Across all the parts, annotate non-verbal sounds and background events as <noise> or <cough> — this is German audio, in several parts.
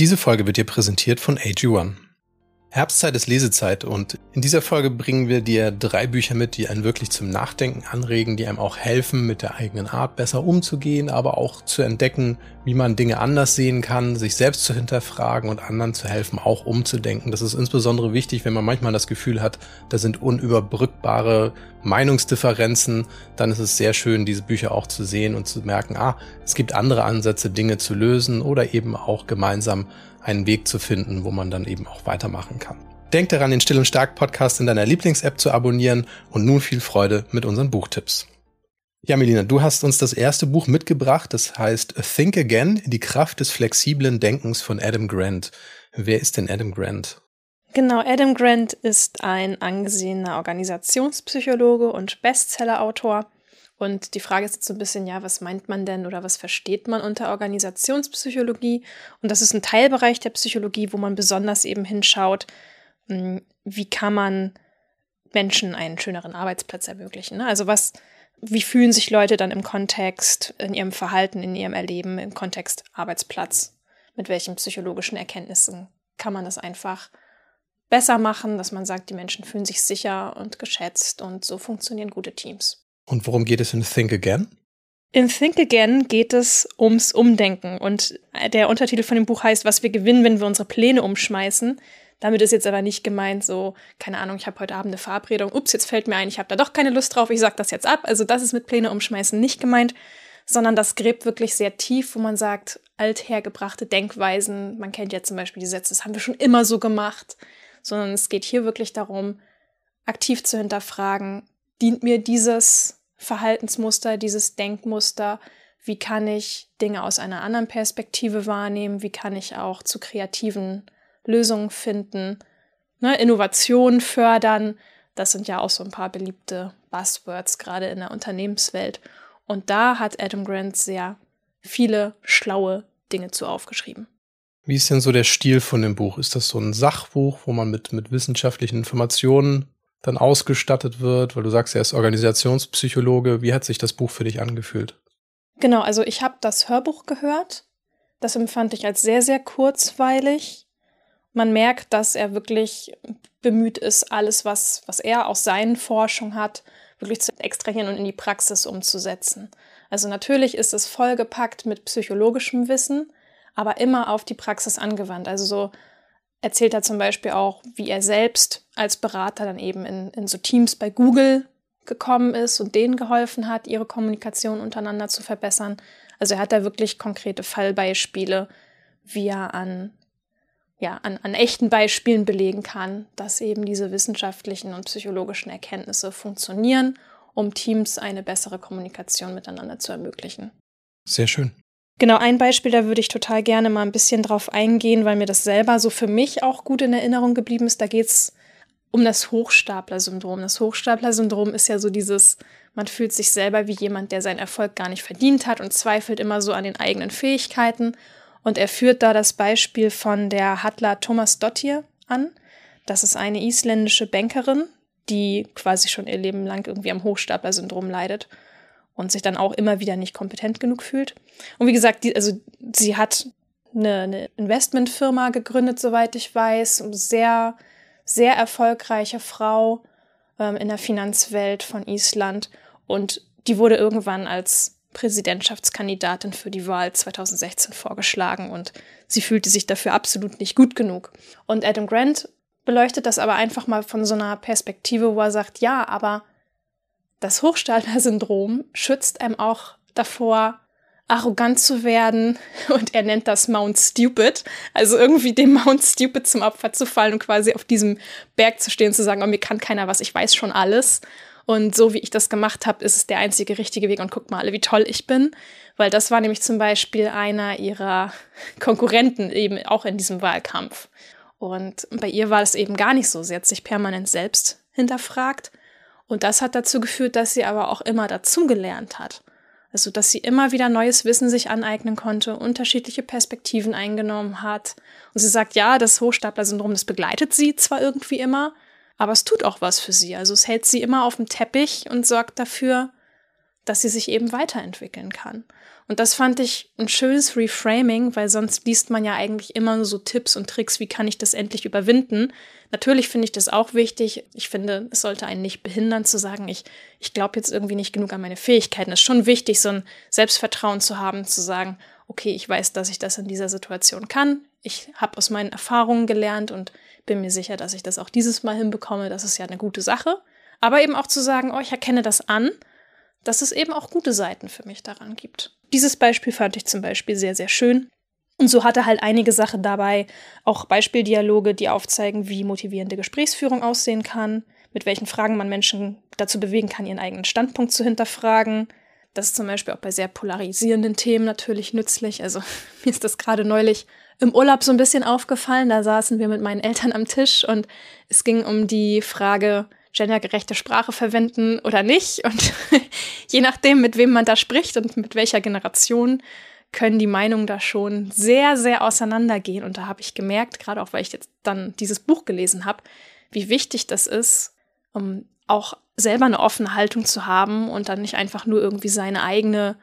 Diese Folge wird dir präsentiert von AG1. Herbstzeit ist Lesezeit und in dieser Folge bringen wir dir drei Bücher mit, die einen wirklich zum Nachdenken anregen, die einem auch helfen, mit der eigenen Art besser umzugehen, aber auch zu entdecken, wie man Dinge anders sehen kann, sich selbst zu hinterfragen und anderen zu helfen, auch umzudenken. Das ist insbesondere wichtig, wenn man manchmal das Gefühl hat, da sind unüberbrückbare Meinungsdifferenzen, dann ist es sehr schön, diese Bücher auch zu sehen und zu merken, ah, es gibt andere Ansätze, Dinge zu lösen oder eben auch gemeinsam einen Weg zu finden, wo man dann eben auch weitermachen kann. Denk daran, den Still und Stark Podcast in deiner Lieblings-App zu abonnieren und nun viel Freude mit unseren Buchtipps. Ja, Melina, du hast uns das erste Buch mitgebracht, das heißt Think Again, die Kraft des flexiblen Denkens von Adam Grant. Wer ist denn Adam Grant? Genau, Adam Grant ist ein angesehener Organisationspsychologe und Bestsellerautor. Und die Frage ist jetzt so ein bisschen, ja, was meint man denn oder was versteht man unter Organisationspsychologie? Und das ist ein Teilbereich der Psychologie, wo man besonders eben hinschaut, hm, wie kann man Menschen einen schöneren Arbeitsplatz ermöglichen. Ne? Also was, wie fühlen sich Leute dann im Kontext, in ihrem Verhalten, in ihrem Erleben, im Kontext Arbeitsplatz? Mit welchen psychologischen Erkenntnissen kann man das einfach besser machen, dass man sagt, die Menschen fühlen sich sicher und geschätzt und so funktionieren gute Teams. Und worum geht es in Think Again? In Think Again geht es ums Umdenken und der Untertitel von dem Buch heißt, was wir gewinnen, wenn wir unsere Pläne umschmeißen. Damit ist jetzt aber nicht gemeint, so, keine Ahnung, ich habe heute Abend eine Verabredung, ups, jetzt fällt mir ein, ich habe da doch keine Lust drauf, ich sage das jetzt ab. Also das ist mit Pläne umschmeißen nicht gemeint, sondern das gräbt wirklich sehr tief, wo man sagt, althergebrachte Denkweisen, man kennt ja zum Beispiel die Sätze, das haben wir schon immer so gemacht, sondern es geht hier wirklich darum, aktiv zu hinterfragen, dient mir dieses Verhaltensmuster, dieses Denkmuster? Wie kann ich Dinge aus einer anderen Perspektive wahrnehmen? Wie kann ich auch zu kreativen Lösungen finden? Ne, Innovation fördern, das sind ja auch so ein paar beliebte Buzzwords gerade in der Unternehmenswelt. Und da hat Adam Grant sehr viele schlaue Dinge zu aufgeschrieben. Wie ist denn so der Stil von dem Buch? Ist das so ein Sachbuch, wo man mit, mit wissenschaftlichen Informationen dann ausgestattet wird, weil du sagst, er ist Organisationspsychologe. Wie hat sich das Buch für dich angefühlt? Genau, also ich habe das Hörbuch gehört. Das empfand ich als sehr, sehr kurzweilig. Man merkt, dass er wirklich bemüht ist, alles, was, was er aus seinen Forschungen hat, wirklich zu extrahieren und in die Praxis umzusetzen. Also natürlich ist es vollgepackt mit psychologischem Wissen, aber immer auf die Praxis angewandt. Also so erzählt er zum Beispiel auch, wie er selbst als Berater dann eben in, in so Teams bei Google gekommen ist und denen geholfen hat, ihre Kommunikation untereinander zu verbessern. Also er hat da wirklich konkrete Fallbeispiele, wie er an, ja, an, an echten Beispielen belegen kann, dass eben diese wissenschaftlichen und psychologischen Erkenntnisse funktionieren, um Teams eine bessere Kommunikation miteinander zu ermöglichen. Sehr schön. Genau, ein Beispiel, da würde ich total gerne mal ein bisschen drauf eingehen, weil mir das selber so für mich auch gut in Erinnerung geblieben ist. Da geht es um das Hochstapler-Syndrom. Das Hochstapler-Syndrom ist ja so dieses, man fühlt sich selber wie jemand, der seinen Erfolg gar nicht verdient hat und zweifelt immer so an den eigenen Fähigkeiten. Und er führt da das Beispiel von der Hatla Thomas Dottir an. Das ist eine isländische Bankerin, die quasi schon ihr Leben lang irgendwie am Hochstapler-Syndrom leidet und sich dann auch immer wieder nicht kompetent genug fühlt. Und wie gesagt, die, also sie hat eine, eine Investmentfirma gegründet, soweit ich weiß, sehr, sehr erfolgreiche Frau ähm, in der Finanzwelt von Island und die wurde irgendwann als Präsidentschaftskandidatin für die Wahl 2016 vorgeschlagen und sie fühlte sich dafür absolut nicht gut genug. Und Adam Grant beleuchtet das aber einfach mal von so einer Perspektive, wo er sagt, ja, aber das Hochstapler-Syndrom schützt einem auch davor, arrogant zu werden <laughs> und er nennt das Mount Stupid. Also irgendwie dem Mount Stupid zum Opfer zu fallen und quasi auf diesem Berg zu stehen und zu sagen, oh, mir kann keiner was, ich weiß schon alles. Und so wie ich das gemacht habe, ist es der einzige richtige Weg und guckt mal alle, wie toll ich bin. Weil das war nämlich zum Beispiel einer ihrer <laughs> Konkurrenten eben auch in diesem Wahlkampf. Und bei ihr war es eben gar nicht so. Sie hat sich permanent selbst hinterfragt und das hat dazu geführt, dass sie aber auch immer dazugelernt hat. Also, dass sie immer wieder neues Wissen sich aneignen konnte, unterschiedliche Perspektiven eingenommen hat. Und sie sagt, ja, das Hochstapler-Syndrom, das begleitet sie zwar irgendwie immer, aber es tut auch was für sie. Also, es hält sie immer auf dem Teppich und sorgt dafür, dass sie sich eben weiterentwickeln kann. Und das fand ich ein schönes Reframing, weil sonst liest man ja eigentlich immer nur so Tipps und Tricks, wie kann ich das endlich überwinden. Natürlich finde ich das auch wichtig. Ich finde, es sollte einen nicht behindern zu sagen, ich, ich glaube jetzt irgendwie nicht genug an meine Fähigkeiten. Es ist schon wichtig, so ein Selbstvertrauen zu haben, zu sagen, okay, ich weiß, dass ich das in dieser Situation kann. Ich habe aus meinen Erfahrungen gelernt und bin mir sicher, dass ich das auch dieses Mal hinbekomme. Das ist ja eine gute Sache. Aber eben auch zu sagen, oh, ich erkenne das an, dass es eben auch gute Seiten für mich daran gibt. Dieses Beispiel fand ich zum Beispiel sehr, sehr schön. Und so hat er halt einige Sachen dabei, auch Beispieldialoge, die aufzeigen, wie motivierende Gesprächsführung aussehen kann, mit welchen Fragen man Menschen dazu bewegen kann, ihren eigenen Standpunkt zu hinterfragen. Das ist zum Beispiel auch bei sehr polarisierenden Themen natürlich nützlich. Also <laughs> mir ist das gerade neulich im Urlaub so ein bisschen aufgefallen. Da saßen wir mit meinen Eltern am Tisch und es ging um die Frage, gendergerechte Sprache verwenden oder nicht. Und <laughs> je nachdem, mit wem man da spricht und mit welcher Generation, können die Meinungen da schon sehr, sehr auseinandergehen. Und da habe ich gemerkt, gerade auch weil ich jetzt dann dieses Buch gelesen habe, wie wichtig das ist, um auch selber eine offene Haltung zu haben und dann nicht einfach nur irgendwie seine eigene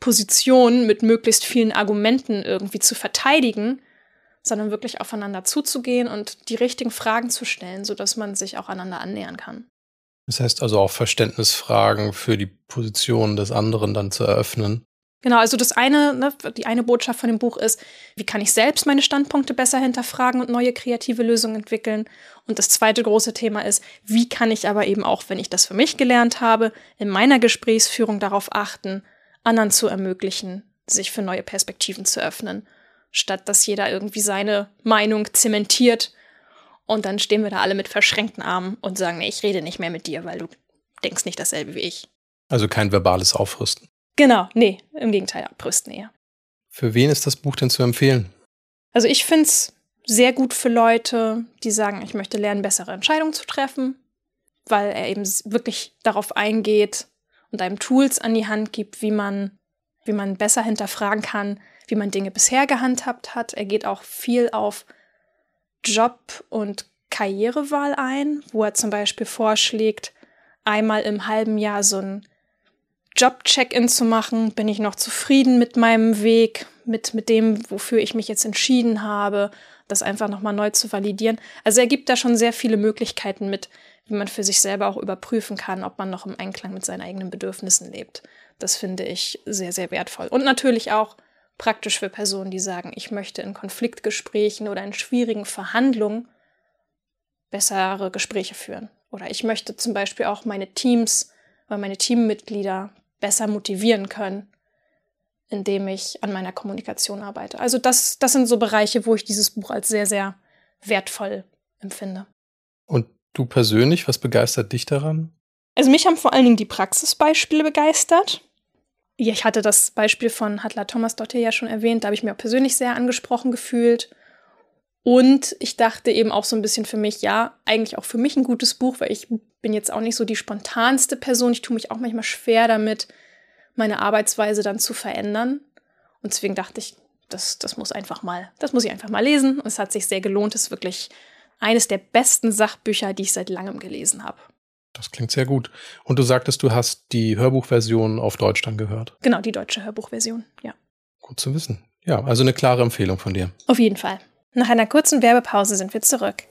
Position mit möglichst vielen Argumenten irgendwie zu verteidigen, sondern wirklich aufeinander zuzugehen und die richtigen Fragen zu stellen, sodass man sich auch einander annähern kann. Das heißt also auch Verständnisfragen für die Position des anderen dann zu eröffnen. Genau, also das eine, ne, die eine Botschaft von dem Buch ist, wie kann ich selbst meine Standpunkte besser hinterfragen und neue kreative Lösungen entwickeln? Und das zweite große Thema ist, wie kann ich aber eben auch, wenn ich das für mich gelernt habe, in meiner Gesprächsführung darauf achten, anderen zu ermöglichen, sich für neue Perspektiven zu öffnen statt dass jeder irgendwie seine Meinung zementiert. Und dann stehen wir da alle mit verschränkten Armen und sagen, nee, ich rede nicht mehr mit dir, weil du denkst nicht dasselbe wie ich. Also kein verbales Aufrüsten. Genau, nee, im Gegenteil, abrüsten eher. Für wen ist das Buch denn zu empfehlen? Also ich finde es sehr gut für Leute, die sagen, ich möchte lernen, bessere Entscheidungen zu treffen, weil er eben wirklich darauf eingeht und einem Tools an die Hand gibt, wie man, wie man besser hinterfragen kann, wie man Dinge bisher gehandhabt hat. Er geht auch viel auf Job- und Karrierewahl ein, wo er zum Beispiel vorschlägt, einmal im halben Jahr so ein Job-Check-in zu machen. Bin ich noch zufrieden mit meinem Weg, mit, mit dem, wofür ich mich jetzt entschieden habe, das einfach nochmal neu zu validieren. Also er gibt da schon sehr viele Möglichkeiten mit, wie man für sich selber auch überprüfen kann, ob man noch im Einklang mit seinen eigenen Bedürfnissen lebt. Das finde ich sehr, sehr wertvoll. Und natürlich auch praktisch für Personen, die sagen, ich möchte in Konfliktgesprächen oder in schwierigen Verhandlungen bessere Gespräche führen. Oder ich möchte zum Beispiel auch meine Teams oder meine Teammitglieder besser motivieren können, indem ich an meiner Kommunikation arbeite. Also das, das sind so Bereiche, wo ich dieses Buch als sehr, sehr wertvoll empfinde. Und du persönlich, was begeistert dich daran? Also mich haben vor allen Dingen die Praxisbeispiele begeistert. Ja, ich hatte das Beispiel von Hatla Thomas Dotte ja schon erwähnt, da habe ich mir auch persönlich sehr angesprochen gefühlt. Und ich dachte eben auch so ein bisschen für mich, ja, eigentlich auch für mich ein gutes Buch, weil ich bin jetzt auch nicht so die spontanste Person. Ich tue mich auch manchmal schwer damit, meine Arbeitsweise dann zu verändern. Und deswegen dachte ich, das, das muss einfach mal, das muss ich einfach mal lesen. Und es hat sich sehr gelohnt. Es ist wirklich eines der besten Sachbücher, die ich seit langem gelesen habe. Das klingt sehr gut. Und du sagtest, du hast die Hörbuchversion auf Deutsch dann gehört. Genau, die deutsche Hörbuchversion, ja. Gut zu wissen. Ja, also eine klare Empfehlung von dir. Auf jeden Fall. Nach einer kurzen Werbepause sind wir zurück.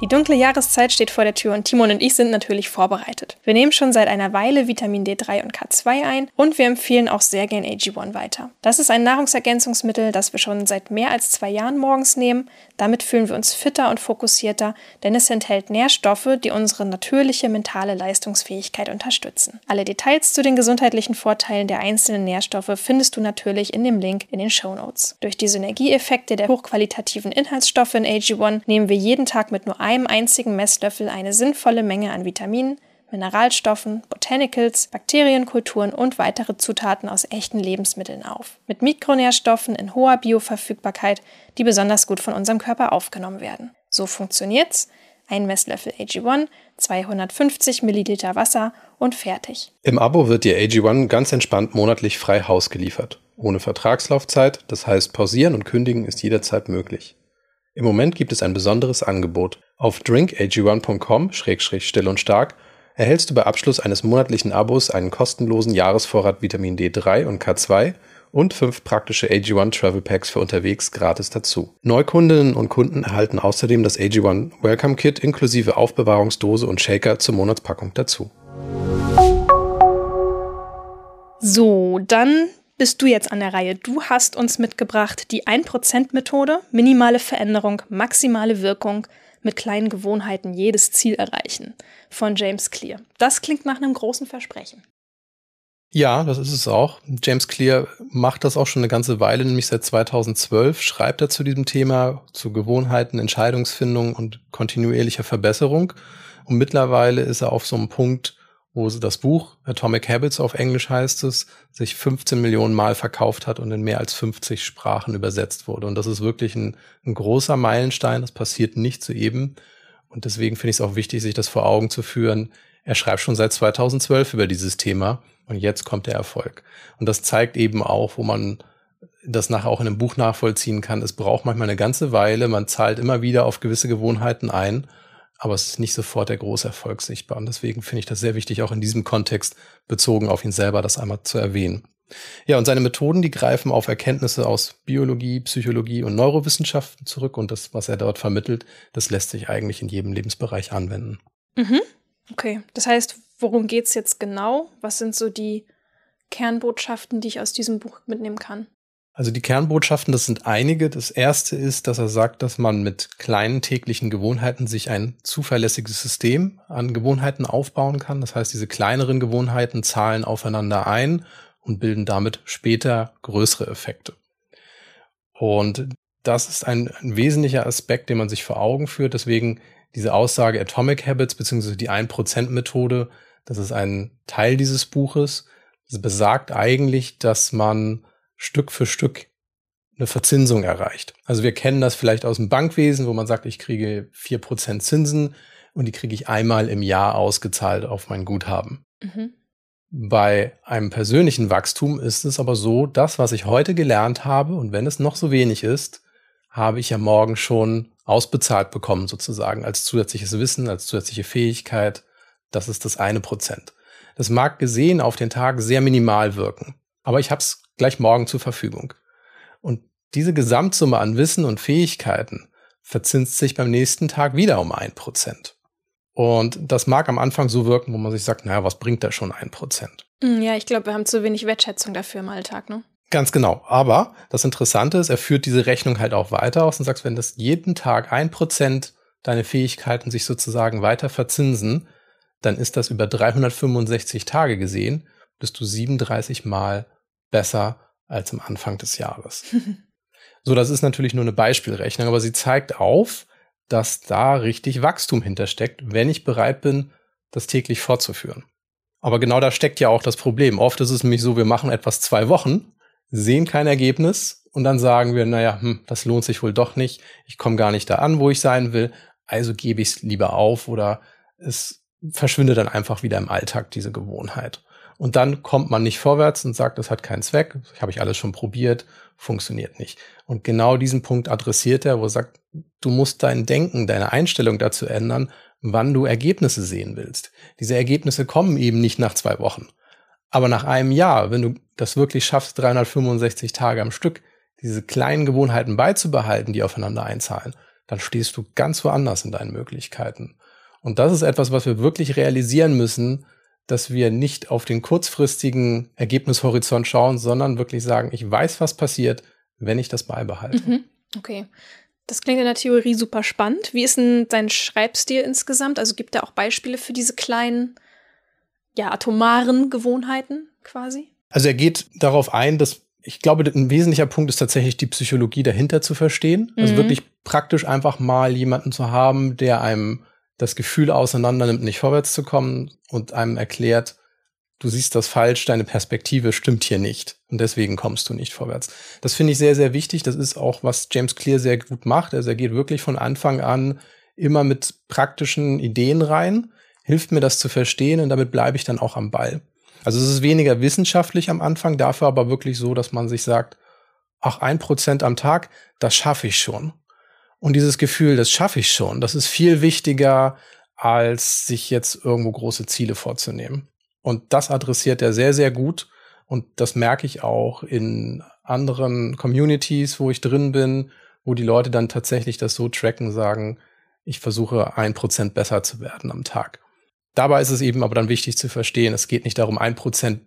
Die dunkle Jahreszeit steht vor der Tür und Timon und ich sind natürlich vorbereitet. Wir nehmen schon seit einer Weile Vitamin D3 und K2 ein und wir empfehlen auch sehr gern AG1 weiter. Das ist ein Nahrungsergänzungsmittel, das wir schon seit mehr als zwei Jahren morgens nehmen. Damit fühlen wir uns fitter und fokussierter, denn es enthält Nährstoffe, die unsere natürliche mentale Leistungsfähigkeit unterstützen. Alle Details zu den gesundheitlichen Vorteilen der einzelnen Nährstoffe findest du natürlich in dem Link in den Show Notes. Durch die Synergieeffekte der hochqualitativen Inhaltsstoffe in AG1 nehmen wir jeden Tag mit nur einzigen Messlöffel eine sinnvolle Menge an Vitaminen, Mineralstoffen, Botanicals, Bakterienkulturen und weitere Zutaten aus echten Lebensmitteln auf. Mit Mikronährstoffen in hoher Bioverfügbarkeit, die besonders gut von unserem Körper aufgenommen werden. So funktioniert's. Ein Messlöffel AG1, 250 Milliliter Wasser und fertig. Im Abo wird dir AG1 ganz entspannt monatlich frei Haus geliefert. Ohne Vertragslaufzeit, das heißt pausieren und kündigen ist jederzeit möglich. Im Moment gibt es ein besonderes Angebot. Auf drinkag1.com-still und stark erhältst du bei Abschluss eines monatlichen Abos einen kostenlosen Jahresvorrat Vitamin D3 und K2 und fünf praktische AG1 Travel Packs für unterwegs gratis dazu. Neukundinnen und Kunden erhalten außerdem das AG1 Welcome Kit inklusive Aufbewahrungsdose und Shaker zur Monatspackung dazu. So, dann bist du jetzt an der Reihe. Du hast uns mitgebracht die 1%-Methode, minimale Veränderung, maximale Wirkung, mit kleinen Gewohnheiten jedes Ziel erreichen von James Clear. Das klingt nach einem großen Versprechen. Ja, das ist es auch. James Clear macht das auch schon eine ganze Weile, nämlich seit 2012 schreibt er zu diesem Thema, zu Gewohnheiten, Entscheidungsfindung und kontinuierlicher Verbesserung. Und mittlerweile ist er auf so einem Punkt, wo das Buch Atomic Habits auf Englisch heißt es, sich 15 Millionen Mal verkauft hat und in mehr als 50 Sprachen übersetzt wurde. Und das ist wirklich ein, ein großer Meilenstein. Das passiert nicht zu eben. Und deswegen finde ich es auch wichtig, sich das vor Augen zu führen. Er schreibt schon seit 2012 über dieses Thema und jetzt kommt der Erfolg. Und das zeigt eben auch, wo man das nachher auch in einem Buch nachvollziehen kann. Es braucht manchmal eine ganze Weile. Man zahlt immer wieder auf gewisse Gewohnheiten ein aber es ist nicht sofort der große Erfolg sichtbar. Und deswegen finde ich das sehr wichtig, auch in diesem Kontext bezogen auf ihn selber, das einmal zu erwähnen. Ja, und seine Methoden, die greifen auf Erkenntnisse aus Biologie, Psychologie und Neurowissenschaften zurück und das, was er dort vermittelt, das lässt sich eigentlich in jedem Lebensbereich anwenden. Mhm. Okay, das heißt, worum geht's jetzt genau? Was sind so die Kernbotschaften, die ich aus diesem Buch mitnehmen kann? Also die Kernbotschaften, das sind einige. Das erste ist, dass er sagt, dass man mit kleinen täglichen Gewohnheiten sich ein zuverlässiges System an Gewohnheiten aufbauen kann. Das heißt, diese kleineren Gewohnheiten zahlen aufeinander ein und bilden damit später größere Effekte. Und das ist ein, ein wesentlicher Aspekt, den man sich vor Augen führt. Deswegen diese Aussage Atomic Habits beziehungsweise die 1%-Methode, das ist ein Teil dieses Buches. Das besagt eigentlich, dass man Stück für Stück eine Verzinsung erreicht. Also wir kennen das vielleicht aus dem Bankwesen, wo man sagt, ich kriege vier Prozent Zinsen und die kriege ich einmal im Jahr ausgezahlt auf mein Guthaben. Mhm. Bei einem persönlichen Wachstum ist es aber so, das, was ich heute gelernt habe, und wenn es noch so wenig ist, habe ich ja morgen schon ausbezahlt bekommen, sozusagen, als zusätzliches Wissen, als zusätzliche Fähigkeit. Das ist das eine Prozent. Das mag gesehen auf den Tag sehr minimal wirken. Aber ich habe es gleich morgen zur Verfügung. Und diese Gesamtsumme an Wissen und Fähigkeiten verzinst sich beim nächsten Tag wieder um ein Prozent. Und das mag am Anfang so wirken, wo man sich sagt, naja, was bringt da schon ein Prozent? Hm, ja, ich glaube, wir haben zu wenig Wertschätzung dafür im Alltag, ne? Ganz genau. Aber das Interessante ist, er führt diese Rechnung halt auch weiter aus und sagt, wenn das jeden Tag ein Prozent deine Fähigkeiten sich sozusagen weiter verzinsen, dann ist das über 365 Tage gesehen, bist du 37 Mal besser als am Anfang des Jahres. <laughs> so, das ist natürlich nur eine Beispielrechnung, aber sie zeigt auf, dass da richtig Wachstum hintersteckt, wenn ich bereit bin, das täglich fortzuführen. Aber genau da steckt ja auch das Problem. Oft ist es nämlich so, wir machen etwas zwei Wochen, sehen kein Ergebnis und dann sagen wir, naja, hm, das lohnt sich wohl doch nicht, ich komme gar nicht da an, wo ich sein will, also gebe ich es lieber auf oder es verschwindet dann einfach wieder im Alltag, diese Gewohnheit. Und dann kommt man nicht vorwärts und sagt, das hat keinen Zweck, habe ich alles schon probiert, funktioniert nicht. Und genau diesen Punkt adressiert er, wo er sagt, du musst dein Denken, deine Einstellung dazu ändern, wann du Ergebnisse sehen willst. Diese Ergebnisse kommen eben nicht nach zwei Wochen. Aber nach einem Jahr, wenn du das wirklich schaffst, 365 Tage am Stück, diese kleinen Gewohnheiten beizubehalten, die aufeinander einzahlen, dann stehst du ganz woanders in deinen Möglichkeiten. Und das ist etwas, was wir wirklich realisieren müssen, dass wir nicht auf den kurzfristigen Ergebnishorizont schauen, sondern wirklich sagen, ich weiß, was passiert, wenn ich das beibehalte. Mhm. Okay. Das klingt in der Theorie super spannend. Wie ist denn dein Schreibstil insgesamt? Also gibt er auch Beispiele für diese kleinen, ja, atomaren Gewohnheiten quasi? Also er geht darauf ein, dass ich glaube, ein wesentlicher Punkt ist tatsächlich die Psychologie dahinter zu verstehen. Also mhm. wirklich praktisch einfach mal jemanden zu haben, der einem das Gefühl auseinander nimmt, nicht vorwärts zu kommen und einem erklärt, du siehst das falsch, deine Perspektive stimmt hier nicht und deswegen kommst du nicht vorwärts. Das finde ich sehr, sehr wichtig. Das ist auch, was James Clear sehr gut macht. Also er geht wirklich von Anfang an immer mit praktischen Ideen rein, hilft mir das zu verstehen und damit bleibe ich dann auch am Ball. Also es ist weniger wissenschaftlich am Anfang, dafür aber wirklich so, dass man sich sagt, ach, ein Prozent am Tag, das schaffe ich schon. Und dieses Gefühl, das schaffe ich schon, das ist viel wichtiger als sich jetzt irgendwo große Ziele vorzunehmen. Und das adressiert er sehr, sehr gut. Und das merke ich auch in anderen Communities, wo ich drin bin, wo die Leute dann tatsächlich das so tracken, sagen, ich versuche ein Prozent besser zu werden am Tag. Dabei ist es eben aber dann wichtig zu verstehen, es geht nicht darum, ein Prozent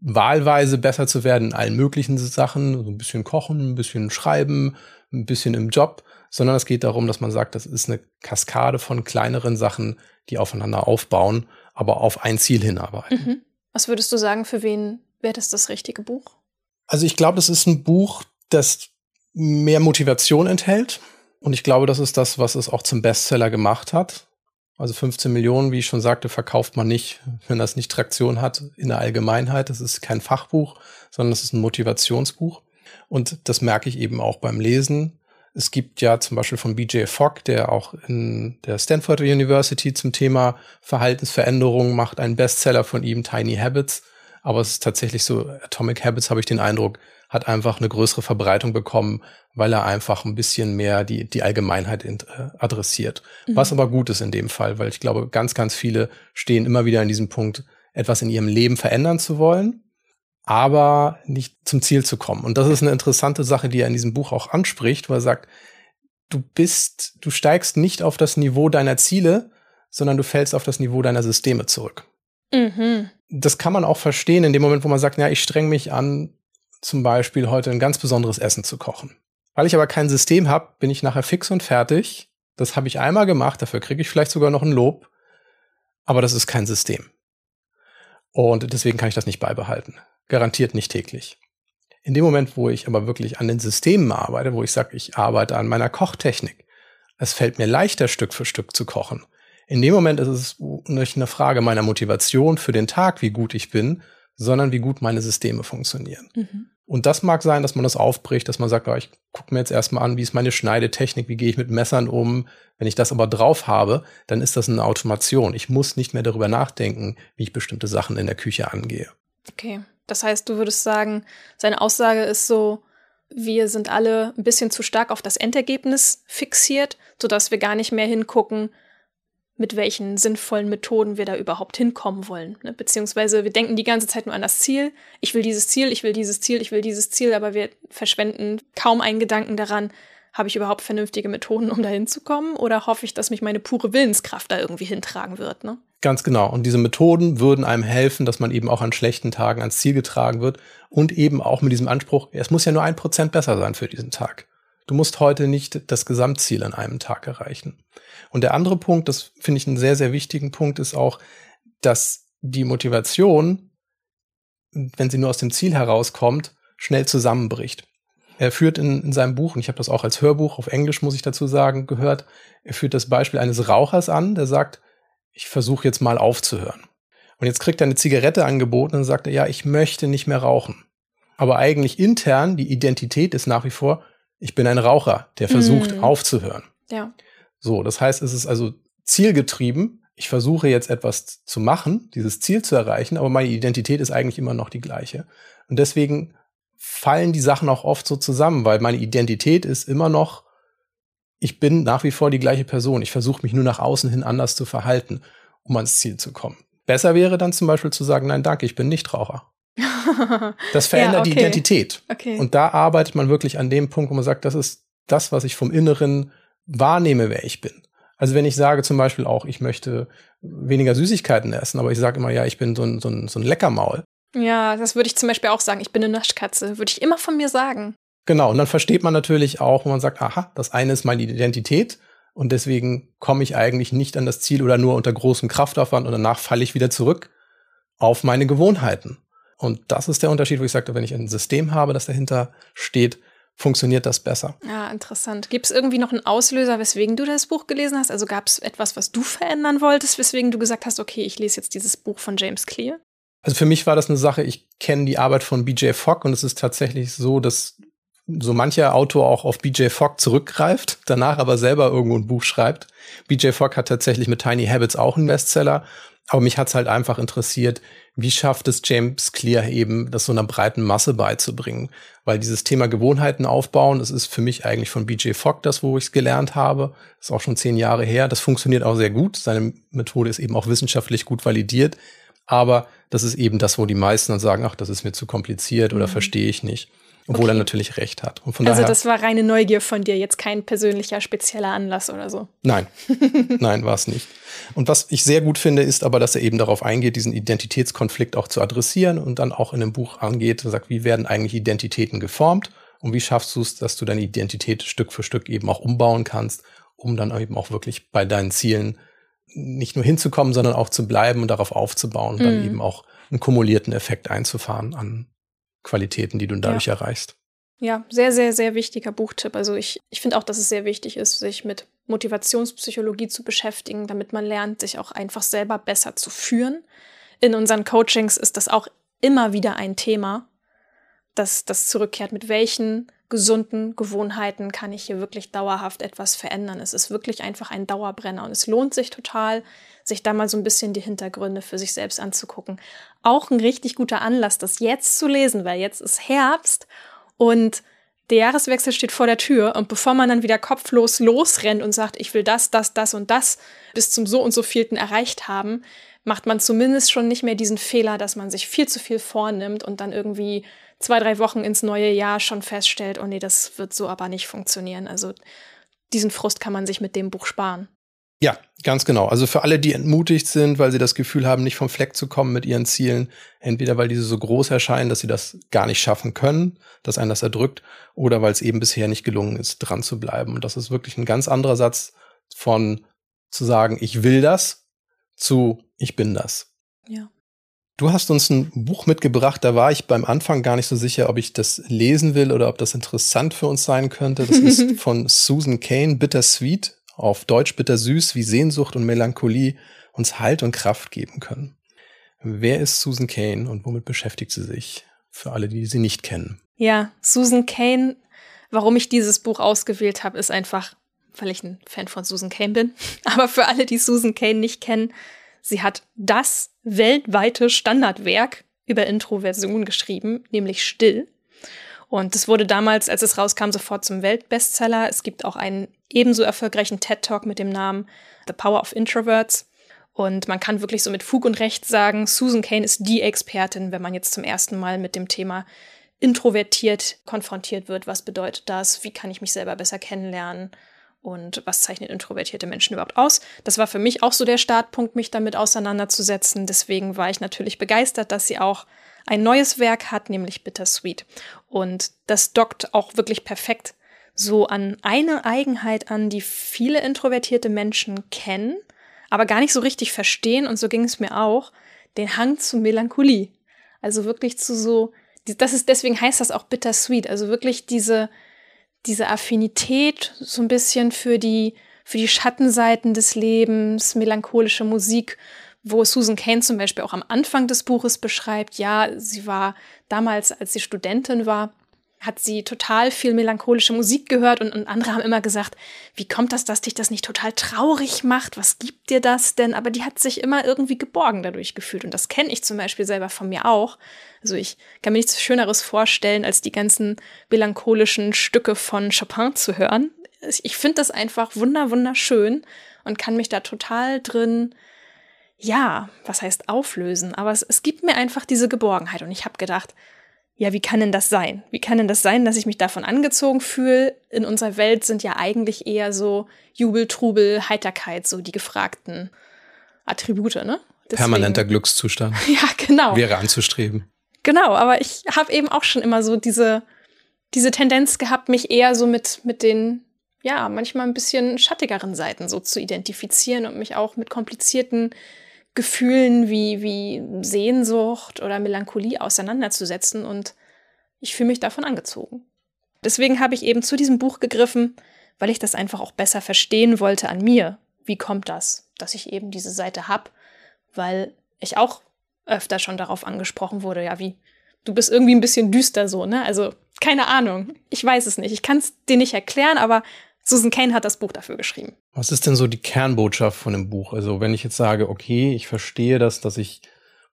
wahlweise besser zu werden in allen möglichen Sachen, so ein bisschen kochen, ein bisschen schreiben, ein bisschen im Job, sondern es geht darum, dass man sagt, das ist eine Kaskade von kleineren Sachen, die aufeinander aufbauen, aber auf ein Ziel hinarbeiten. Mhm. Was würdest du sagen, für wen wäre das das richtige Buch? Also ich glaube, das ist ein Buch, das mehr Motivation enthält. Und ich glaube, das ist das, was es auch zum Bestseller gemacht hat. Also 15 Millionen, wie ich schon sagte, verkauft man nicht, wenn das nicht Traktion hat in der Allgemeinheit. Das ist kein Fachbuch, sondern es ist ein Motivationsbuch. Und das merke ich eben auch beim Lesen. Es gibt ja zum Beispiel von BJ Fogg, der auch in der Stanford University zum Thema Verhaltensveränderungen macht, einen Bestseller von ihm, Tiny Habits. Aber es ist tatsächlich so, Atomic Habits habe ich den Eindruck, hat einfach eine größere Verbreitung bekommen, weil er einfach ein bisschen mehr die, die Allgemeinheit äh, adressiert. Mhm. Was aber gut ist in dem Fall, weil ich glaube, ganz, ganz viele stehen immer wieder an diesem Punkt, etwas in ihrem Leben verändern zu wollen, aber nicht zum Ziel zu kommen. Und das ist eine interessante Sache, die er in diesem Buch auch anspricht, wo er sagt, du bist, du steigst nicht auf das Niveau deiner Ziele, sondern du fällst auf das Niveau deiner Systeme zurück. Mhm. Das kann man auch verstehen in dem Moment, wo man sagt, ja, ich streng mich an, zum Beispiel heute ein ganz besonderes Essen zu kochen. Weil ich aber kein System habe, bin ich nachher fix und fertig. Das habe ich einmal gemacht, dafür kriege ich vielleicht sogar noch ein Lob, aber das ist kein System. Und deswegen kann ich das nicht beibehalten. Garantiert nicht täglich. In dem Moment, wo ich aber wirklich an den Systemen arbeite, wo ich sage, ich arbeite an meiner Kochtechnik, es fällt mir leichter, Stück für Stück zu kochen. In dem Moment ist es nicht eine Frage meiner Motivation für den Tag, wie gut ich bin, sondern wie gut meine Systeme funktionieren. Mhm. Und das mag sein, dass man das aufbricht, dass man sagt, oh, ich gucke mir jetzt erstmal an, wie ist meine Schneidetechnik, wie gehe ich mit Messern um. Wenn ich das aber drauf habe, dann ist das eine Automation. Ich muss nicht mehr darüber nachdenken, wie ich bestimmte Sachen in der Küche angehe. Okay, das heißt, du würdest sagen, seine Aussage ist so, wir sind alle ein bisschen zu stark auf das Endergebnis fixiert, sodass wir gar nicht mehr hingucken, mit welchen sinnvollen Methoden wir da überhaupt hinkommen wollen. Ne? Beziehungsweise wir denken die ganze Zeit nur an das Ziel. Ich will dieses Ziel, ich will dieses Ziel, ich will dieses Ziel, aber wir verschwenden kaum einen Gedanken daran, habe ich überhaupt vernünftige Methoden, um da hinzukommen? Oder hoffe ich, dass mich meine pure Willenskraft da irgendwie hintragen wird? Ne? Ganz genau. Und diese Methoden würden einem helfen, dass man eben auch an schlechten Tagen ans Ziel getragen wird und eben auch mit diesem Anspruch, es muss ja nur ein Prozent besser sein für diesen Tag. Du musst heute nicht das Gesamtziel an einem Tag erreichen. Und der andere Punkt, das finde ich einen sehr, sehr wichtigen Punkt, ist auch, dass die Motivation, wenn sie nur aus dem Ziel herauskommt, schnell zusammenbricht. Er führt in, in seinem Buch, und ich habe das auch als Hörbuch auf Englisch, muss ich dazu sagen, gehört, er führt das Beispiel eines Rauchers an, der sagt, ich versuche jetzt mal aufzuhören. Und jetzt kriegt er eine Zigarette angeboten und sagt er, ja, ich möchte nicht mehr rauchen. Aber eigentlich intern, die Identität ist nach wie vor, ich bin ein Raucher, der versucht mm. aufzuhören. Ja. So, das heißt, es ist also zielgetrieben. Ich versuche jetzt etwas zu machen, dieses Ziel zu erreichen, aber meine Identität ist eigentlich immer noch die gleiche. Und deswegen fallen die Sachen auch oft so zusammen, weil meine Identität ist immer noch, ich bin nach wie vor die gleiche Person. Ich versuche mich nur nach außen hin anders zu verhalten, um ans Ziel zu kommen. Besser wäre dann zum Beispiel zu sagen, nein, danke, ich bin nicht Raucher. <laughs> Das verändert ja, okay. die Identität. Okay. Und da arbeitet man wirklich an dem Punkt, wo man sagt, das ist das, was ich vom Inneren wahrnehme, wer ich bin. Also wenn ich sage zum Beispiel auch, ich möchte weniger Süßigkeiten essen, aber ich sage immer, ja, ich bin so ein, so ein, so ein Leckermaul. Ja, das würde ich zum Beispiel auch sagen. Ich bin eine Naschkatze. Würde ich immer von mir sagen. Genau, und dann versteht man natürlich auch, wo man sagt, aha, das eine ist meine Identität und deswegen komme ich eigentlich nicht an das Ziel oder nur unter großem Kraftaufwand und danach falle ich wieder zurück auf meine Gewohnheiten. Und das ist der Unterschied, wo ich sagte, wenn ich ein System habe, das dahinter steht, funktioniert das besser. Ja, interessant. Gibt es irgendwie noch einen Auslöser, weswegen du das Buch gelesen hast? Also gab es etwas, was du verändern wolltest, weswegen du gesagt hast, okay, ich lese jetzt dieses Buch von James Clear? Also für mich war das eine Sache, ich kenne die Arbeit von BJ Fogg und es ist tatsächlich so, dass so mancher Autor auch auf BJ Fogg zurückgreift, danach aber selber irgendwo ein Buch schreibt. BJ Fogg hat tatsächlich mit Tiny Habits auch einen Bestseller Aber mich hat's halt einfach interessiert, wie schafft es James Clear eben, das so einer breiten Masse beizubringen? Weil dieses Thema Gewohnheiten aufbauen, das ist für mich eigentlich von BJ Fogg das, wo ich es gelernt habe. Das ist auch schon zehn Jahre her. Das funktioniert auch sehr gut. Seine Methode ist eben auch wissenschaftlich gut validiert. Aber das ist eben das, wo die meisten dann sagen, ach, das ist mir zu kompliziert oder mhm. verstehe ich nicht. Obwohl okay. er natürlich recht hat. also daher, das war reine Neugier von dir, jetzt kein persönlicher spezieller Anlass oder so. Nein, <laughs> nein, war es nicht. Und was ich sehr gut finde, ist aber, dass er eben darauf eingeht, diesen Identitätskonflikt auch zu adressieren und dann auch in dem Buch angeht und sagt, wie werden eigentlich Identitäten geformt und wie schaffst du es, dass du deine Identität Stück für Stück eben auch umbauen kannst, um dann eben auch wirklich bei deinen Zielen nicht nur hinzukommen, sondern auch zu bleiben und darauf aufzubauen und mhm. dann eben auch einen kumulierten Effekt einzufahren an Qualitäten, die du dadurch ja. erreichst. Ja, sehr, sehr, sehr wichtiger Buchtipp. Also ich, ich finde auch, dass es sehr wichtig ist, sich mit Motivationspsychologie zu beschäftigen, damit man lernt, sich auch einfach selber besser zu führen. In unseren Coachings ist das auch immer wieder ein Thema, dass das zurückkehrt. Mit welchen gesunden Gewohnheiten kann ich hier wirklich dauerhaft etwas verändern? Es ist wirklich einfach ein Dauerbrenner und es lohnt sich total, sich da mal so ein bisschen die Hintergründe für sich selbst anzugucken. Auch ein richtig guter Anlass, das jetzt zu lesen, weil jetzt ist Herbst und der Jahreswechsel steht vor der Tür und bevor man dann wieder kopflos losrennt und sagt, ich will das, das, das und das bis zum so und so vielten erreicht haben, macht man zumindest schon nicht mehr diesen Fehler, dass man sich viel zu viel vornimmt und dann irgendwie zwei, drei Wochen ins neue Jahr schon feststellt, oh nee, das wird so aber nicht funktionieren. Also diesen Frust kann man sich mit dem Buch sparen. Ja, ganz genau. Also für alle, die entmutigt sind, weil sie das Gefühl haben, nicht vom Fleck zu kommen mit ihren Zielen, entweder weil diese so groß erscheinen, dass sie das gar nicht schaffen können, dass einen das erdrückt, oder weil es eben bisher nicht gelungen ist, dran zu bleiben. Und das ist wirklich ein ganz anderer Satz von zu sagen, ich will das, zu ich bin das. Ja. Du hast uns ein Buch mitgebracht, da war ich beim Anfang gar nicht so sicher, ob ich das lesen will oder ob das interessant für uns sein könnte. Das ist <laughs> von Susan Kane, Bittersweet auf Deutsch bittersüß, wie Sehnsucht und Melancholie uns Halt und Kraft geben können. Wer ist Susan Kane und womit beschäftigt sie sich? Für alle, die sie nicht kennen. Ja, Susan Kane, warum ich dieses Buch ausgewählt habe, ist einfach, weil ich ein Fan von Susan Kane bin. <laughs> Aber für alle, die Susan Kane nicht kennen, sie hat das weltweite Standardwerk über Introversion geschrieben, nämlich Still. Und das wurde damals, als es rauskam, sofort zum Weltbestseller. Es gibt auch einen ebenso erfolgreichen TED-Talk mit dem Namen The Power of Introverts. Und man kann wirklich so mit Fug und Recht sagen, Susan Kane ist die Expertin, wenn man jetzt zum ersten Mal mit dem Thema introvertiert konfrontiert wird. Was bedeutet das? Wie kann ich mich selber besser kennenlernen? Und was zeichnet introvertierte Menschen überhaupt aus? Das war für mich auch so der Startpunkt, mich damit auseinanderzusetzen. Deswegen war ich natürlich begeistert, dass sie auch ein neues Werk hat, nämlich Bittersweet. Und das dockt auch wirklich perfekt so an eine Eigenheit an, die viele introvertierte Menschen kennen, aber gar nicht so richtig verstehen. Und so ging es mir auch, den Hang zu Melancholie. Also wirklich zu so, das ist, deswegen heißt das auch Bittersweet. Also wirklich diese, diese Affinität so ein bisschen für die, für die Schattenseiten des Lebens, melancholische Musik wo Susan Kane zum Beispiel auch am Anfang des Buches beschreibt, ja, sie war damals, als sie Studentin war, hat sie total viel melancholische Musik gehört und, und, andere haben immer gesagt, wie kommt das, dass dich das nicht total traurig macht? Was gibt dir das denn? Aber die hat sich immer irgendwie geborgen dadurch gefühlt und das kenne ich zum Beispiel selber von mir auch. Also ich kann mir nichts Schöneres vorstellen, als die ganzen melancholischen Stücke von Chopin zu hören. Ich finde das einfach wunder wunderschön und kann mich da total drin ja, was heißt auflösen, aber es, es gibt mir einfach diese Geborgenheit und ich habe gedacht, ja, wie kann denn das sein? Wie kann denn das sein, dass ich mich davon angezogen fühle? In unserer Welt sind ja eigentlich eher so Jubel, Trubel, Heiterkeit so die gefragten Attribute, ne? Deswegen, Permanenter Glückszustand. <laughs> Ja, genau. Wäre anzustreben. Genau, aber ich habe eben auch schon immer so diese, diese Tendenz gehabt, mich eher so mit, mit den, ja, manchmal ein bisschen schattigeren Seiten so zu identifizieren und mich auch mit komplizierten Gefühlen wie, wie Sehnsucht oder Melancholie auseinanderzusetzen und ich fühle mich davon angezogen. Deswegen habe ich eben zu diesem Buch gegriffen, weil ich das einfach auch besser verstehen wollte an mir. Wie kommt das, dass ich eben diese Seite habe? Weil ich auch öfter schon darauf angesprochen wurde, ja, wie, du bist irgendwie ein bisschen düster so, ne? Also, keine Ahnung. Ich weiß es nicht. Ich kann es dir nicht erklären, aber Susan Kane hat das Buch dafür geschrieben. Was ist denn so die Kernbotschaft von dem Buch? Also wenn ich jetzt sage, okay, ich verstehe das, dass ich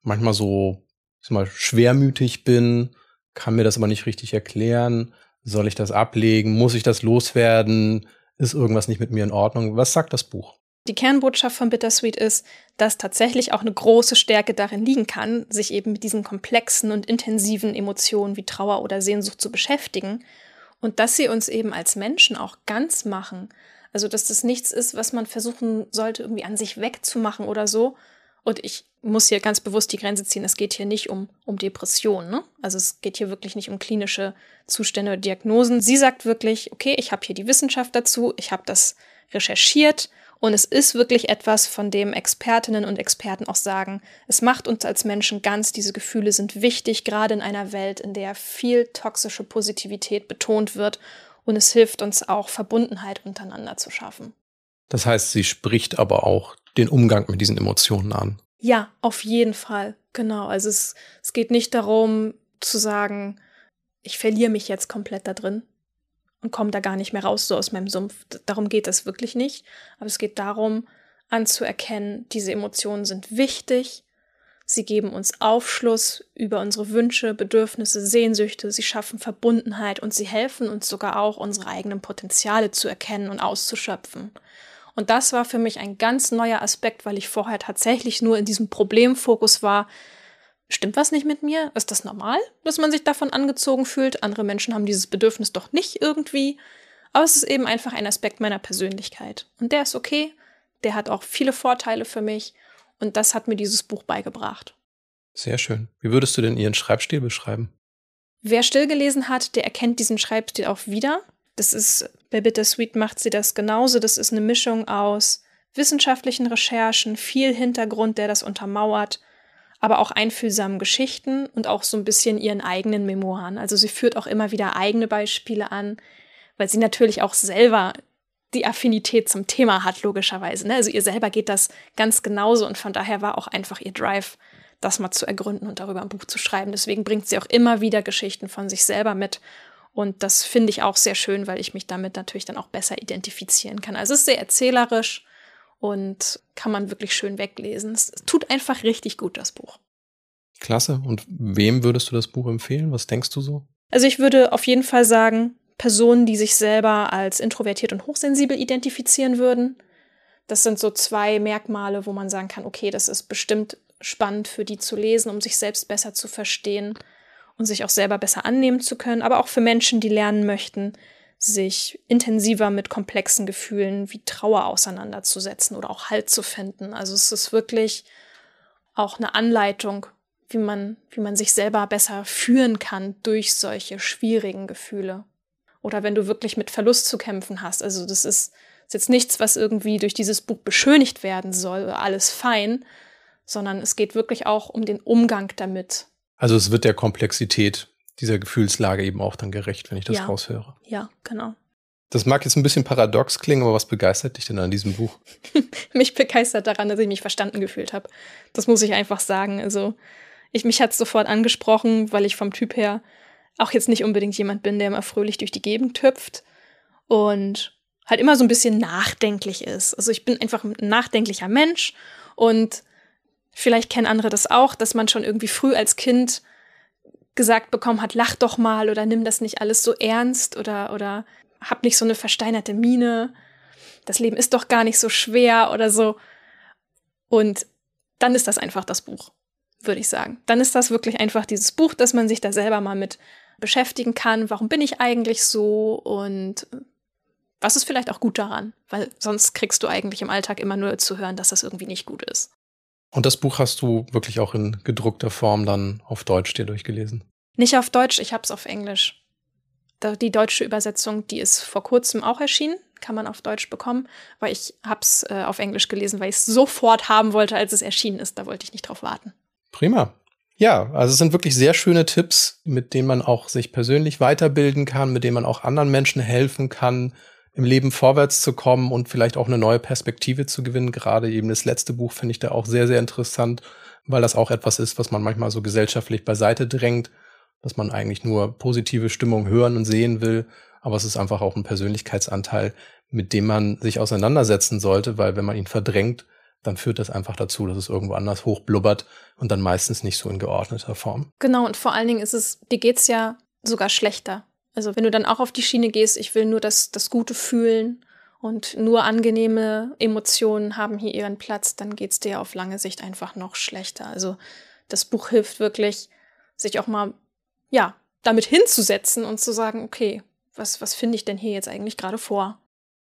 manchmal so mal schwermütig bin, kann mir das aber nicht richtig erklären. Soll ich das ablegen? Muss ich das loswerden? Ist irgendwas nicht mit mir in Ordnung? Was sagt das Buch? Die Kernbotschaft von Bittersweet ist, dass tatsächlich auch eine große Stärke darin liegen kann, sich eben mit diesen komplexen und intensiven Emotionen wie Trauer oder Sehnsucht zu beschäftigen und dass sie uns eben als Menschen auch ganz machen. Also, dass das nichts ist, was man versuchen sollte, irgendwie an sich wegzumachen oder so. Und ich muss hier ganz bewusst die Grenze ziehen. Es geht hier nicht um, um Depressionen. Ne? Also es geht hier wirklich nicht um klinische Zustände oder Diagnosen. Sie sagt wirklich, okay, ich habe hier die Wissenschaft dazu, ich habe das recherchiert und es ist wirklich etwas, von dem Expertinnen und Experten auch sagen, es macht uns als Menschen ganz, diese Gefühle sind wichtig, gerade in einer Welt, in der viel toxische Positivität betont wird und es hilft uns auch, Verbundenheit untereinander zu schaffen. Das heißt, sie spricht aber auch den Umgang mit diesen Emotionen an. Ja, auf jeden Fall. Genau. Also es, es geht nicht darum zu sagen, ich verliere mich jetzt komplett da drin, und komme da gar nicht mehr raus, so aus meinem Sumpf. Darum geht es wirklich nicht. Aber es geht darum, anzuerkennen, diese Emotionen sind wichtig. Sie geben uns Aufschluss über unsere Wünsche, Bedürfnisse, Sehnsüchte. Sie schaffen Verbundenheit und sie helfen uns sogar auch, unsere eigenen Potenziale zu erkennen und auszuschöpfen. Und das war für mich ein ganz neuer Aspekt, weil ich vorher tatsächlich nur in diesem Problemfokus war, Stimmt was nicht mit mir? Ist das normal, dass man sich davon angezogen fühlt? Andere Menschen haben dieses Bedürfnis doch nicht irgendwie. Aber es ist eben einfach ein Aspekt meiner Persönlichkeit. Und der ist okay. Der hat auch viele Vorteile für mich. Und das hat mir dieses Buch beigebracht. Sehr schön. Wie würdest du denn Ihren Schreibstil beschreiben? Wer still gelesen hat, der erkennt diesen Schreibstil auch wieder. Das ist, bei Bittersweet macht sie das genauso. Das ist eine Mischung aus wissenschaftlichen Recherchen, viel Hintergrund, der das untermauert, aber auch einfühlsamen Geschichten und auch so ein bisschen ihren eigenen Memoiren. Also sie führt auch immer wieder eigene Beispiele an, weil sie natürlich auch selber die Affinität zum Thema hat, logischerweise. Ne? Also ihr selber geht das ganz genauso und von daher war auch einfach ihr Drive, das mal zu ergründen und darüber ein Buch zu schreiben. Deswegen bringt sie auch immer wieder Geschichten von sich selber mit. Und das finde ich auch sehr schön, weil ich mich damit natürlich dann auch besser identifizieren kann. Also es ist sehr erzählerisch, und kann man wirklich schön weglesen. Es tut einfach richtig gut, das Buch. Klasse. Und wem würdest du das Buch empfehlen? Was denkst du so? Also ich würde auf jeden Fall sagen, Personen, die sich selber als introvertiert und hochsensibel identifizieren würden. Das sind so zwei Merkmale, wo man sagen kann, okay, das ist bestimmt spannend für die zu lesen, um sich selbst besser zu verstehen und sich auch selber besser annehmen zu können, aber auch für Menschen, die lernen möchten, sich intensiver mit komplexen Gefühlen wie Trauer auseinanderzusetzen oder auch Halt zu finden. Also es ist wirklich auch eine Anleitung, wie man, wie man sich selber besser führen kann durch solche schwierigen Gefühle. Oder wenn du wirklich mit Verlust zu kämpfen hast. Also das ist, ist jetzt nichts, was irgendwie durch dieses Buch beschönigt werden soll, alles fein, sondern es geht wirklich auch um den Umgang damit. Also es wird der Komplexität dieser Gefühlslage eben auch dann gerecht, wenn ich das ja. raushöre. Ja, genau. Das mag jetzt ein bisschen paradox klingen, aber was begeistert dich denn an diesem Buch? <laughs> mich begeistert daran, dass ich mich verstanden gefühlt habe. Das muss ich einfach sagen. Also, ich, mich hat es sofort angesprochen, weil ich vom Typ her auch jetzt nicht unbedingt jemand bin, der immer fröhlich durch die Gegend hüpft und halt immer so ein bisschen nachdenklich ist. Also ich bin einfach ein nachdenklicher Mensch und vielleicht kennen andere das auch, dass man schon irgendwie früh als Kind gesagt bekommen hat, lach doch mal oder nimm das nicht alles so ernst oder, oder hab nicht so eine versteinerte Miene. Das Leben ist doch gar nicht so schwer oder so. Und dann ist das einfach das Buch, würde ich sagen. Dann ist das wirklich einfach dieses Buch, dass man sich da selber mal mit beschäftigen kann. Warum bin ich eigentlich so? Und was ist vielleicht auch gut daran? Weil sonst kriegst du eigentlich im Alltag immer nur zu hören, dass das irgendwie nicht gut ist. Und das Buch hast du wirklich auch in gedruckter Form dann auf Deutsch dir durchgelesen? Nicht auf Deutsch, ich habe es auf Englisch. Die deutsche Übersetzung, die ist vor kurzem auch erschienen, kann man auf Deutsch bekommen, weil ich habe es äh, auf Englisch gelesen, weil ich es sofort haben wollte, als es erschienen ist. Da wollte ich nicht drauf warten. Prima. Ja, also es sind wirklich sehr schöne Tipps, mit denen man auch sich persönlich weiterbilden kann, mit denen man auch anderen Menschen helfen kann, im Leben vorwärts zu kommen und vielleicht auch eine neue Perspektive zu gewinnen. Gerade eben das letzte Buch finde ich da auch sehr, sehr interessant, weil das auch etwas ist, was man manchmal so gesellschaftlich beiseite drängt, dass man eigentlich nur positive Stimmung hören und sehen will. aber es ist einfach auch ein Persönlichkeitsanteil, mit dem man sich auseinandersetzen sollte, weil wenn man ihn verdrängt, dann führt das einfach dazu, dass es irgendwo anders hochblubbert und dann meistens nicht so in geordneter Form. Genau, und vor allen Dingen ist es, dir geht's ja sogar schlechter. Also wenn du dann auch auf die Schiene gehst, ich will nur das, das Gute fühlen und nur angenehme Emotionen haben hier ihren Platz, dann geht's dir auf lange Sicht einfach noch schlechter. Also das Buch hilft wirklich, sich auch mal, ja, damit hinzusetzen und zu sagen, okay, was, was finde ich denn hier jetzt eigentlich gerade vor?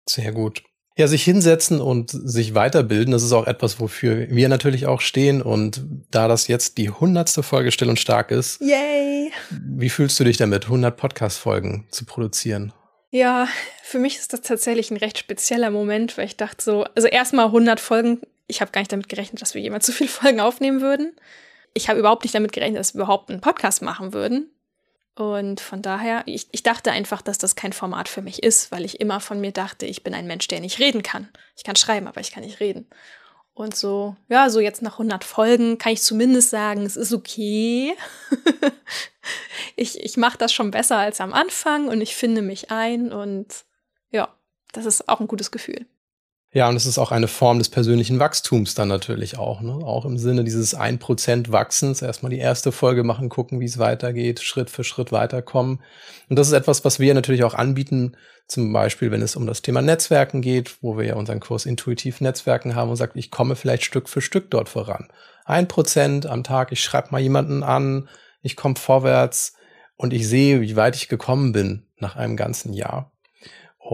Sehr gut. Ja, sich hinsetzen und sich weiterbilden, das ist auch etwas, wofür wir natürlich auch stehen. Und da das jetzt die hundertste Folge still und stark ist, Yay! wie fühlst du dich damit, 100 Podcast-Folgen zu produzieren? Ja, für mich ist das tatsächlich ein recht spezieller Moment, weil ich dachte so, also erstmal 100 Folgen, ich habe gar nicht damit gerechnet, dass wir jemals so viele <laughs> Folgen aufnehmen würden. Ich habe überhaupt nicht damit gerechnet, dass wir überhaupt einen Podcast machen würden. Und von daher, ich, ich dachte einfach, dass das kein Format für mich ist, weil ich immer von mir dachte, ich bin ein Mensch, der nicht reden kann. Ich kann schreiben, aber ich kann nicht reden. Und so, ja, so jetzt nach 100 Folgen kann ich zumindest sagen, es ist okay. <laughs> ich ich mache das schon besser als am Anfang und ich finde mich ein und ja, das ist auch ein gutes Gefühl. Ja, und es ist auch eine Form des persönlichen Wachstums dann natürlich auch, ne? Auch im Sinne dieses 1% Wachsens. Erstmal die erste Folge machen, gucken, wie es weitergeht, Schritt für Schritt weiterkommen. Und das ist etwas, was wir natürlich auch anbieten, zum Beispiel, wenn es um das Thema Netzwerken geht, wo wir ja unseren Kurs Intuitiv Netzwerken haben und sagt, ich komme vielleicht Stück für Stück dort voran. Ein Prozent am Tag, ich schreibe mal jemanden an, ich komme vorwärts und ich sehe, wie weit ich gekommen bin nach einem ganzen Jahr.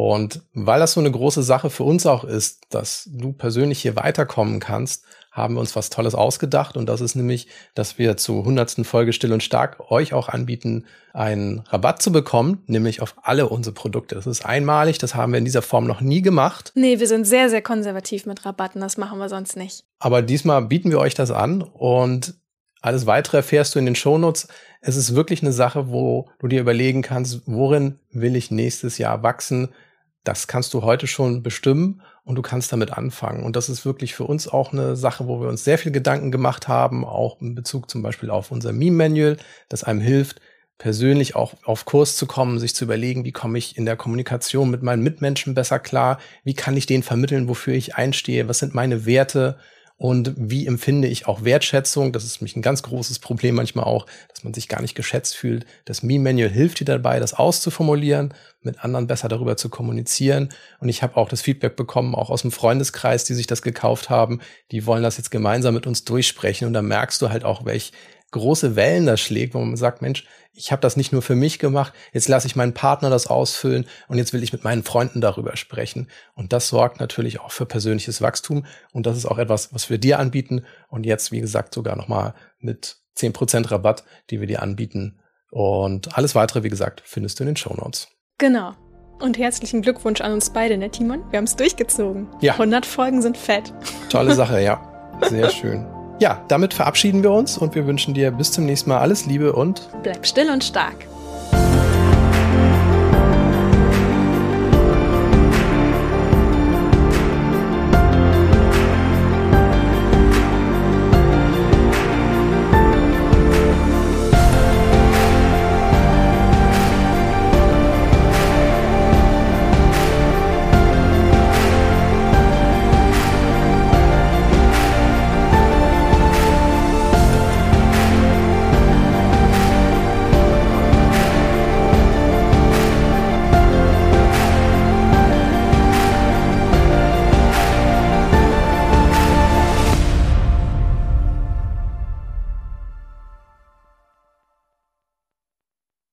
Und weil das so eine große Sache für uns auch ist, dass du persönlich hier weiterkommen kannst, haben wir uns was Tolles ausgedacht. Und das ist nämlich, dass wir zur hundertsten Folge Still und Stark euch auch anbieten, einen Rabatt zu bekommen, nämlich auf alle unsere Produkte. Das ist einmalig, das haben wir in dieser Form noch nie gemacht. Nee, wir sind sehr, sehr konservativ mit Rabatten, das machen wir sonst nicht. Aber diesmal bieten wir euch das an und alles weitere erfährst du in den Shownotes. Es ist wirklich eine Sache, wo du dir überlegen kannst, worin will ich nächstes Jahr wachsen? Das kannst du heute schon bestimmen und du kannst damit anfangen. Und das ist wirklich für uns auch eine Sache, wo wir uns sehr viel Gedanken gemacht haben, auch in Bezug zum Beispiel auf unser Meme-Manual, das einem hilft, persönlich auch auf Kurs zu kommen, sich zu überlegen, wie komme ich in der Kommunikation mit meinen Mitmenschen besser klar, wie kann ich denen vermitteln, wofür ich einstehe, was sind meine Werte, und wie empfinde ich auch Wertschätzung. Das ist mich ein ganz großes Problem manchmal auch, dass man sich gar nicht geschätzt fühlt. Das Me-Manual hilft dir dabei, das auszuformulieren, mit anderen besser darüber zu kommunizieren. Und ich habe auch das Feedback bekommen, auch aus dem Freundeskreis, die sich das gekauft haben. Die wollen das jetzt gemeinsam mit uns durchsprechen. Und da merkst du halt auch, welch große Wellen das schlägt, wo man sagt, Mensch, ich habe das nicht nur für mich gemacht, jetzt lasse ich meinen Partner das ausfüllen und jetzt will ich mit meinen Freunden darüber sprechen. Und das sorgt natürlich auch für persönliches Wachstum und das ist auch etwas, was wir dir anbieten und jetzt, wie gesagt, sogar nochmal mit zehn Prozent Rabatt, die wir dir anbieten. Und alles weitere, wie gesagt, findest du in den Show Notes. Genau. Und herzlichen Glückwunsch an uns beide, ne, Timon? Wir haben es durchgezogen. Ja. 100 Folgen sind fett. Tolle <laughs> Sache, ja. Sehr schön. Ja, damit verabschieden wir uns und wir wünschen dir bis zum nächsten Mal alles Liebe und bleib still und stark.